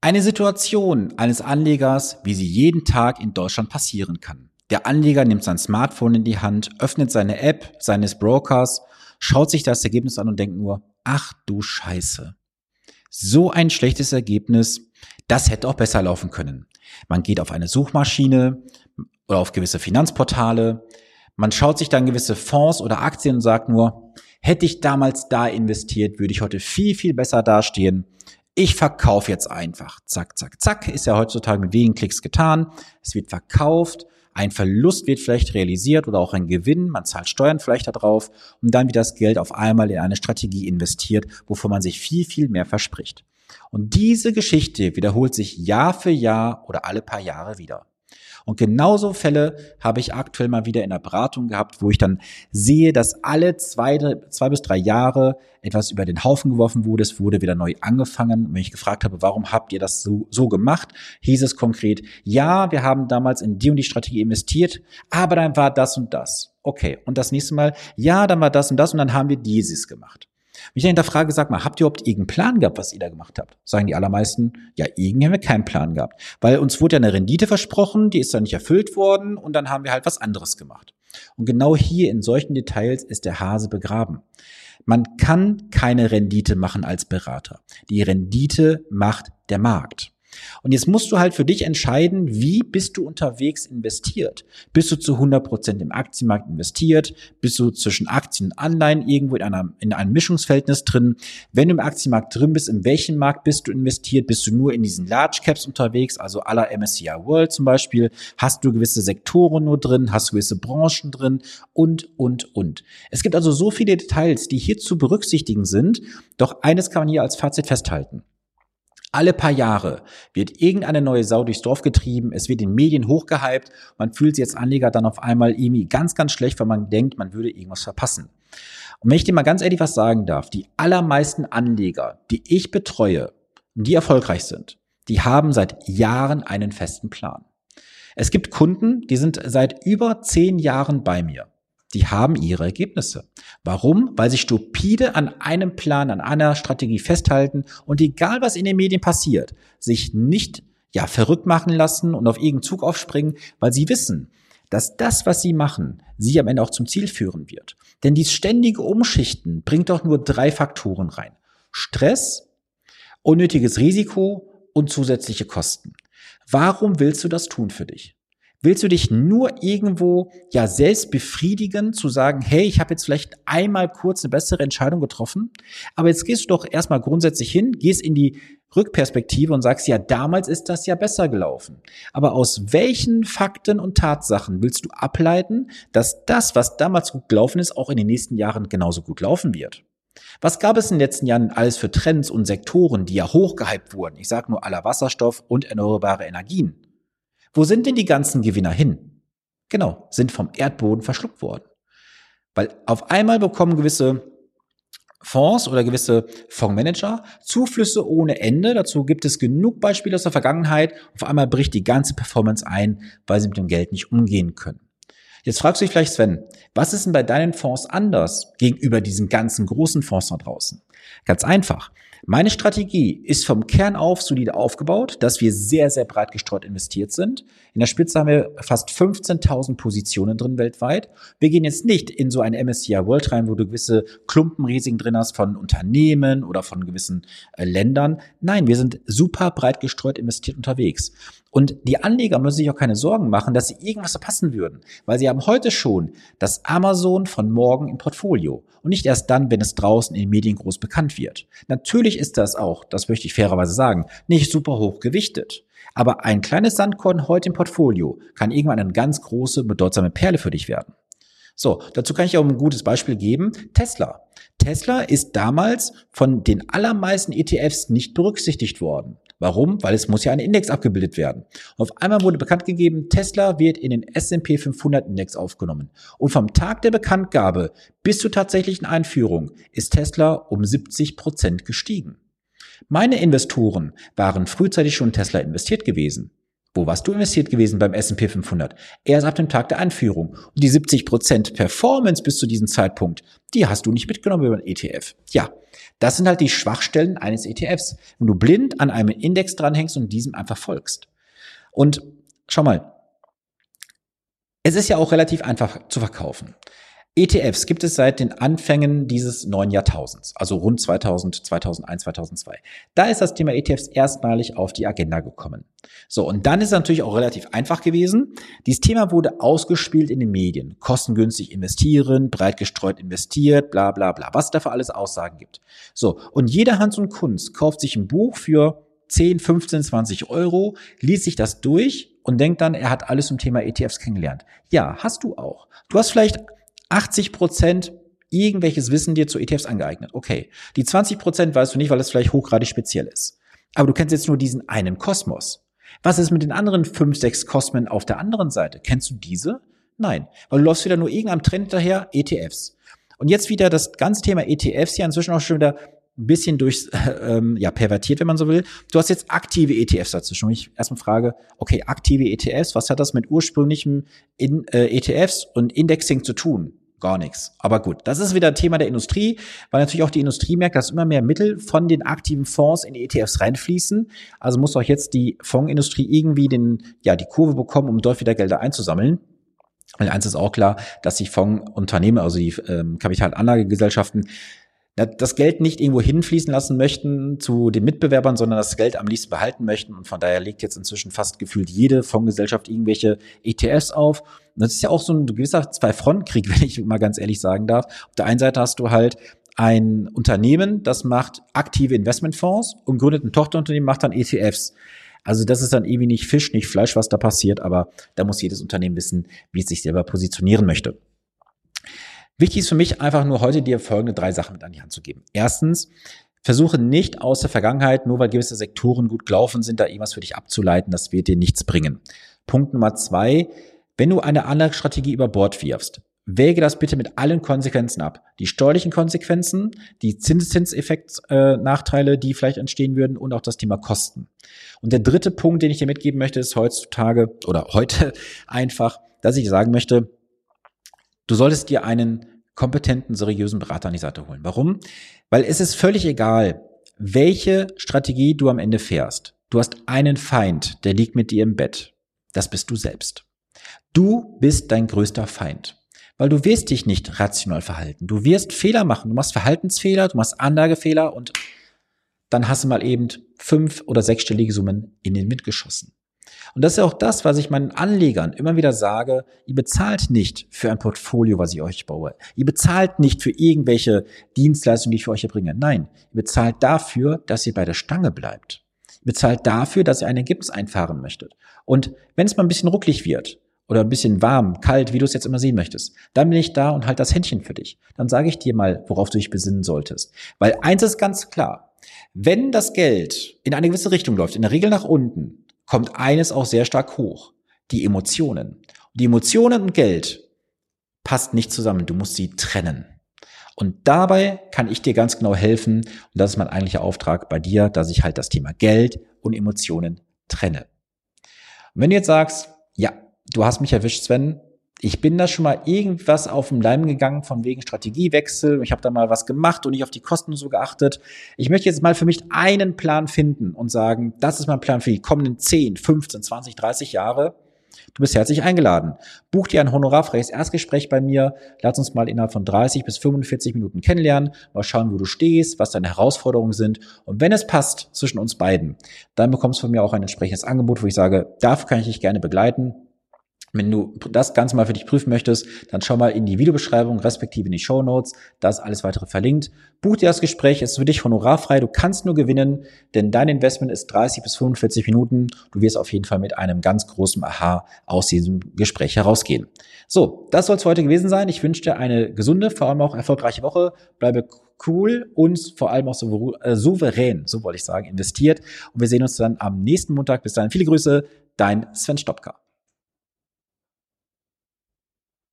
Eine Situation eines Anlegers, wie sie jeden Tag in Deutschland passieren kann. Der Anleger nimmt sein Smartphone in die Hand, öffnet seine App seines Brokers, schaut sich das Ergebnis an und denkt nur, ach du Scheiße. So ein schlechtes Ergebnis, das hätte auch besser laufen können. Man geht auf eine Suchmaschine oder auf gewisse Finanzportale, man schaut sich dann gewisse Fonds oder Aktien und sagt nur, hätte ich damals da investiert, würde ich heute viel, viel besser dastehen. Ich verkaufe jetzt einfach. Zack, zack, zack. Ist ja heutzutage mit wenigen Klicks getan. Es wird verkauft. Ein Verlust wird vielleicht realisiert oder auch ein Gewinn. Man zahlt Steuern vielleicht darauf und dann wird das Geld auf einmal in eine Strategie investiert, wovon man sich viel, viel mehr verspricht. Und diese Geschichte wiederholt sich Jahr für Jahr oder alle paar Jahre wieder. Und genauso Fälle habe ich aktuell mal wieder in der Beratung gehabt, wo ich dann sehe, dass alle zwei, zwei bis drei Jahre etwas über den Haufen geworfen wurde. Es wurde wieder neu angefangen. Und wenn ich gefragt habe, warum habt ihr das so, so gemacht, hieß es konkret, ja, wir haben damals in die und die Strategie investiert, aber dann war das und das. Okay. Und das nächste Mal, ja, dann war das und das und dann haben wir dieses gemacht. Wenn ich dann hinterfrage, sag mal, habt ihr überhaupt irgendeinen Plan gehabt, was ihr da gemacht habt? Sagen die allermeisten, ja, irgendwie haben wir keinen Plan gehabt. Weil uns wurde ja eine Rendite versprochen, die ist dann nicht erfüllt worden und dann haben wir halt was anderes gemacht. Und genau hier in solchen Details ist der Hase begraben. Man kann keine Rendite machen als Berater. Die Rendite macht der Markt. Und jetzt musst du halt für dich entscheiden, wie bist du unterwegs investiert? Bist du zu 100 Prozent im Aktienmarkt investiert? Bist du zwischen Aktien und Anleihen irgendwo in, einer, in einem Mischungsverhältnis drin? Wenn du im Aktienmarkt drin bist, in welchem Markt bist du investiert? Bist du nur in diesen Large Caps unterwegs, also aller MSCI World zum Beispiel? Hast du gewisse Sektoren nur drin? Hast du gewisse Branchen drin? Und, und, und. Es gibt also so viele Details, die hier zu berücksichtigen sind. Doch eines kann man hier als Fazit festhalten. Alle paar Jahre wird irgendeine neue Sau durchs Dorf getrieben, es wird in Medien hochgehypt, man fühlt sich als Anleger dann auf einmal irgendwie ganz, ganz schlecht, weil man denkt, man würde irgendwas verpassen. Und wenn ich dir mal ganz ehrlich was sagen darf, die allermeisten Anleger, die ich betreue und die erfolgreich sind, die haben seit Jahren einen festen Plan. Es gibt Kunden, die sind seit über zehn Jahren bei mir die haben ihre Ergebnisse. Warum? Weil sie stupide an einem Plan, an einer Strategie festhalten und egal was in den Medien passiert, sich nicht ja verrückt machen lassen und auf irgendeinen Zug aufspringen, weil sie wissen, dass das, was sie machen, sie am Ende auch zum Ziel führen wird. Denn dieses ständige Umschichten bringt doch nur drei Faktoren rein. Stress, unnötiges Risiko und zusätzliche Kosten. Warum willst du das tun für dich? Willst du dich nur irgendwo ja selbst befriedigen, zu sagen, hey, ich habe jetzt vielleicht einmal kurz eine bessere Entscheidung getroffen, aber jetzt gehst du doch erstmal grundsätzlich hin, gehst in die Rückperspektive und sagst, ja, damals ist das ja besser gelaufen. Aber aus welchen Fakten und Tatsachen willst du ableiten, dass das, was damals gut gelaufen ist, auch in den nächsten Jahren genauso gut laufen wird? Was gab es in den letzten Jahren alles für Trends und Sektoren, die ja hochgehypt wurden? Ich sage nur aller Wasserstoff und erneuerbare Energien. Wo sind denn die ganzen Gewinner hin? Genau, sind vom Erdboden verschluckt worden. Weil auf einmal bekommen gewisse Fonds oder gewisse Fondsmanager Zuflüsse ohne Ende. Dazu gibt es genug Beispiele aus der Vergangenheit. Auf einmal bricht die ganze Performance ein, weil sie mit dem Geld nicht umgehen können. Jetzt fragst du dich vielleicht, Sven, was ist denn bei deinen Fonds anders gegenüber diesen ganzen großen Fonds da draußen? Ganz einfach. Meine Strategie ist vom Kern auf solide aufgebaut, dass wir sehr, sehr breit gestreut investiert sind. In der Spitze haben wir fast 15.000 Positionen drin weltweit. Wir gehen jetzt nicht in so ein MSCI World rein, wo du gewisse Klumpenrisiken drin hast von Unternehmen oder von gewissen äh, Ländern. Nein, wir sind super breit gestreut investiert unterwegs. Und die Anleger müssen sich auch keine Sorgen machen, dass sie irgendwas verpassen würden, weil sie haben heute schon das Amazon von morgen im Portfolio und nicht erst dann, wenn es draußen in den Medien groß bekannt wird. Natürlich ist das auch, das möchte ich fairerweise sagen, nicht super hoch gewichtet. Aber ein kleines Sandkorn heute im Portfolio kann irgendwann eine ganz große, bedeutsame Perle für dich werden. So, dazu kann ich auch ein gutes Beispiel geben. Tesla. Tesla ist damals von den allermeisten ETFs nicht berücksichtigt worden. Warum? Weil es muss ja ein Index abgebildet werden. Auf einmal wurde bekannt gegeben, Tesla wird in den S&P 500 Index aufgenommen. Und vom Tag der Bekanntgabe bis zur tatsächlichen Einführung ist Tesla um 70 Prozent gestiegen. Meine Investoren waren frühzeitig schon in Tesla investiert gewesen. Wo warst du investiert gewesen beim S&P 500? Erst ab dem Tag der Einführung. Und die 70% Performance bis zu diesem Zeitpunkt, die hast du nicht mitgenommen über den ETF. Ja, das sind halt die Schwachstellen eines ETFs. Wenn du blind an einem Index dranhängst und diesem einfach folgst. Und schau mal, es ist ja auch relativ einfach zu verkaufen. ETFs gibt es seit den Anfängen dieses neuen Jahrtausends, also rund 2000, 2001, 2002. Da ist das Thema ETFs erstmalig auf die Agenda gekommen. So, und dann ist es natürlich auch relativ einfach gewesen. Dieses Thema wurde ausgespielt in den Medien. Kostengünstig investieren, breit gestreut investiert, bla bla bla, was da für alles Aussagen gibt. So, und jeder Hans und Kunst kauft sich ein Buch für 10, 15, 20 Euro, liest sich das durch und denkt dann, er hat alles zum Thema ETFs kennengelernt. Ja, hast du auch. Du hast vielleicht 80 Prozent irgendwelches Wissen dir zu ETFs angeeignet. Okay. Die 20 Prozent weißt du nicht, weil es vielleicht hochgradig speziell ist. Aber du kennst jetzt nur diesen einen Kosmos. Was ist mit den anderen fünf, sechs Kosmen auf der anderen Seite? Kennst du diese? Nein. Weil du läufst wieder nur irgendeinem Trend hinterher, ETFs. Und jetzt wieder das ganze Thema ETFs ja inzwischen auch schon wieder ein bisschen durch, äh, ähm, ja, pervertiert, wenn man so will. Du hast jetzt aktive ETFs dazu. Schon ich erstmal frage, okay, aktive ETFs, was hat das mit ursprünglichem in, äh, ETFs und Indexing zu tun? Gar nichts. Aber gut, das ist wieder Thema der Industrie, weil natürlich auch die Industrie merkt, dass immer mehr Mittel von den aktiven Fonds in ETFs reinfließen. Also muss auch jetzt die Fondsindustrie irgendwie den, ja, die Kurve bekommen, um dort wieder Gelder einzusammeln. Weil eins ist auch klar, dass die Fondsunternehmen, also die ähm, Kapitalanlagegesellschaften, das Geld nicht irgendwo hinfließen lassen möchten zu den Mitbewerbern, sondern das Geld am liebsten behalten möchten. Und von daher legt jetzt inzwischen fast gefühlt jede Fondsgesellschaft irgendwelche ETFs auf. Und das ist ja auch so ein gewisser Zwei-Front-Krieg, wenn ich mal ganz ehrlich sagen darf. Auf der einen Seite hast du halt ein Unternehmen, das macht aktive Investmentfonds und gründet ein Tochterunternehmen, macht dann ETFs. Also das ist dann irgendwie nicht Fisch, nicht Fleisch, was da passiert, aber da muss jedes Unternehmen wissen, wie es sich selber positionieren möchte. Wichtig ist für mich einfach nur heute dir folgende drei Sachen mit an die Hand zu geben. Erstens, versuche nicht aus der Vergangenheit, nur weil gewisse Sektoren gut gelaufen sind, da irgendwas für dich abzuleiten, das wird dir nichts bringen. Punkt Nummer zwei, wenn du eine andere Strategie über Bord wirfst, wäge das bitte mit allen Konsequenzen ab. Die steuerlichen Konsequenzen, die Zinseszinseffekt-Nachteile, äh, die vielleicht entstehen würden und auch das Thema Kosten. Und der dritte Punkt, den ich dir mitgeben möchte, ist heutzutage oder heute einfach, dass ich sagen möchte, Du solltest dir einen kompetenten, seriösen Berater an die Seite holen. Warum? Weil es ist völlig egal, welche Strategie du am Ende fährst. Du hast einen Feind, der liegt mit dir im Bett. Das bist du selbst. Du bist dein größter Feind. Weil du wirst dich nicht rational verhalten. Du wirst Fehler machen. Du machst Verhaltensfehler, du machst Anlagefehler und dann hast du mal eben fünf- oder sechsstellige Summen in den Wind geschossen. Und das ist ja auch das, was ich meinen Anlegern immer wieder sage. Ihr bezahlt nicht für ein Portfolio, was ich euch baue. Ihr bezahlt nicht für irgendwelche Dienstleistungen, die ich für euch erbringe. Nein, ihr bezahlt dafür, dass ihr bei der Stange bleibt. Ihr bezahlt dafür, dass ihr ein Ergebnis einfahren möchtet. Und wenn es mal ein bisschen rucklig wird, oder ein bisschen warm, kalt, wie du es jetzt immer sehen möchtest, dann bin ich da und halt das Händchen für dich. Dann sage ich dir mal, worauf du dich besinnen solltest. Weil eins ist ganz klar, wenn das Geld in eine gewisse Richtung läuft, in der Regel nach unten, kommt eines auch sehr stark hoch. Die Emotionen. die Emotionen und Geld passt nicht zusammen. Du musst sie trennen. Und dabei kann ich dir ganz genau helfen. Und das ist mein eigentlicher Auftrag bei dir, dass ich halt das Thema Geld und Emotionen trenne. Und wenn du jetzt sagst, ja, du hast mich erwischt, Sven, ich bin da schon mal irgendwas auf den Leim gegangen von wegen Strategiewechsel. Ich habe da mal was gemacht und nicht auf die Kosten so geachtet. Ich möchte jetzt mal für mich einen Plan finden und sagen, das ist mein Plan für die kommenden 10, 15, 20, 30 Jahre. Du bist herzlich eingeladen. Buch dir ein honorarfreies Erstgespräch bei mir. Lass uns mal innerhalb von 30 bis 45 Minuten kennenlernen. Mal schauen, wo du stehst, was deine Herausforderungen sind. Und wenn es passt zwischen uns beiden, dann bekommst du von mir auch ein entsprechendes Angebot, wo ich sage, dafür kann ich dich gerne begleiten. Wenn du das Ganze mal für dich prüfen möchtest, dann schau mal in die Videobeschreibung, respektive in die Show Notes. Da ist alles weitere verlinkt. Buch dir das Gespräch, es ist für dich honorarfrei. Du kannst nur gewinnen, denn dein Investment ist 30 bis 45 Minuten. Du wirst auf jeden Fall mit einem ganz großen Aha aus diesem Gespräch herausgehen. So, das soll es heute gewesen sein. Ich wünsche dir eine gesunde, vor allem auch erfolgreiche Woche. Bleibe cool und vor allem auch äh, souverän, so wollte ich sagen, investiert. Und wir sehen uns dann am nächsten Montag. Bis dahin viele Grüße, dein Sven Stopka.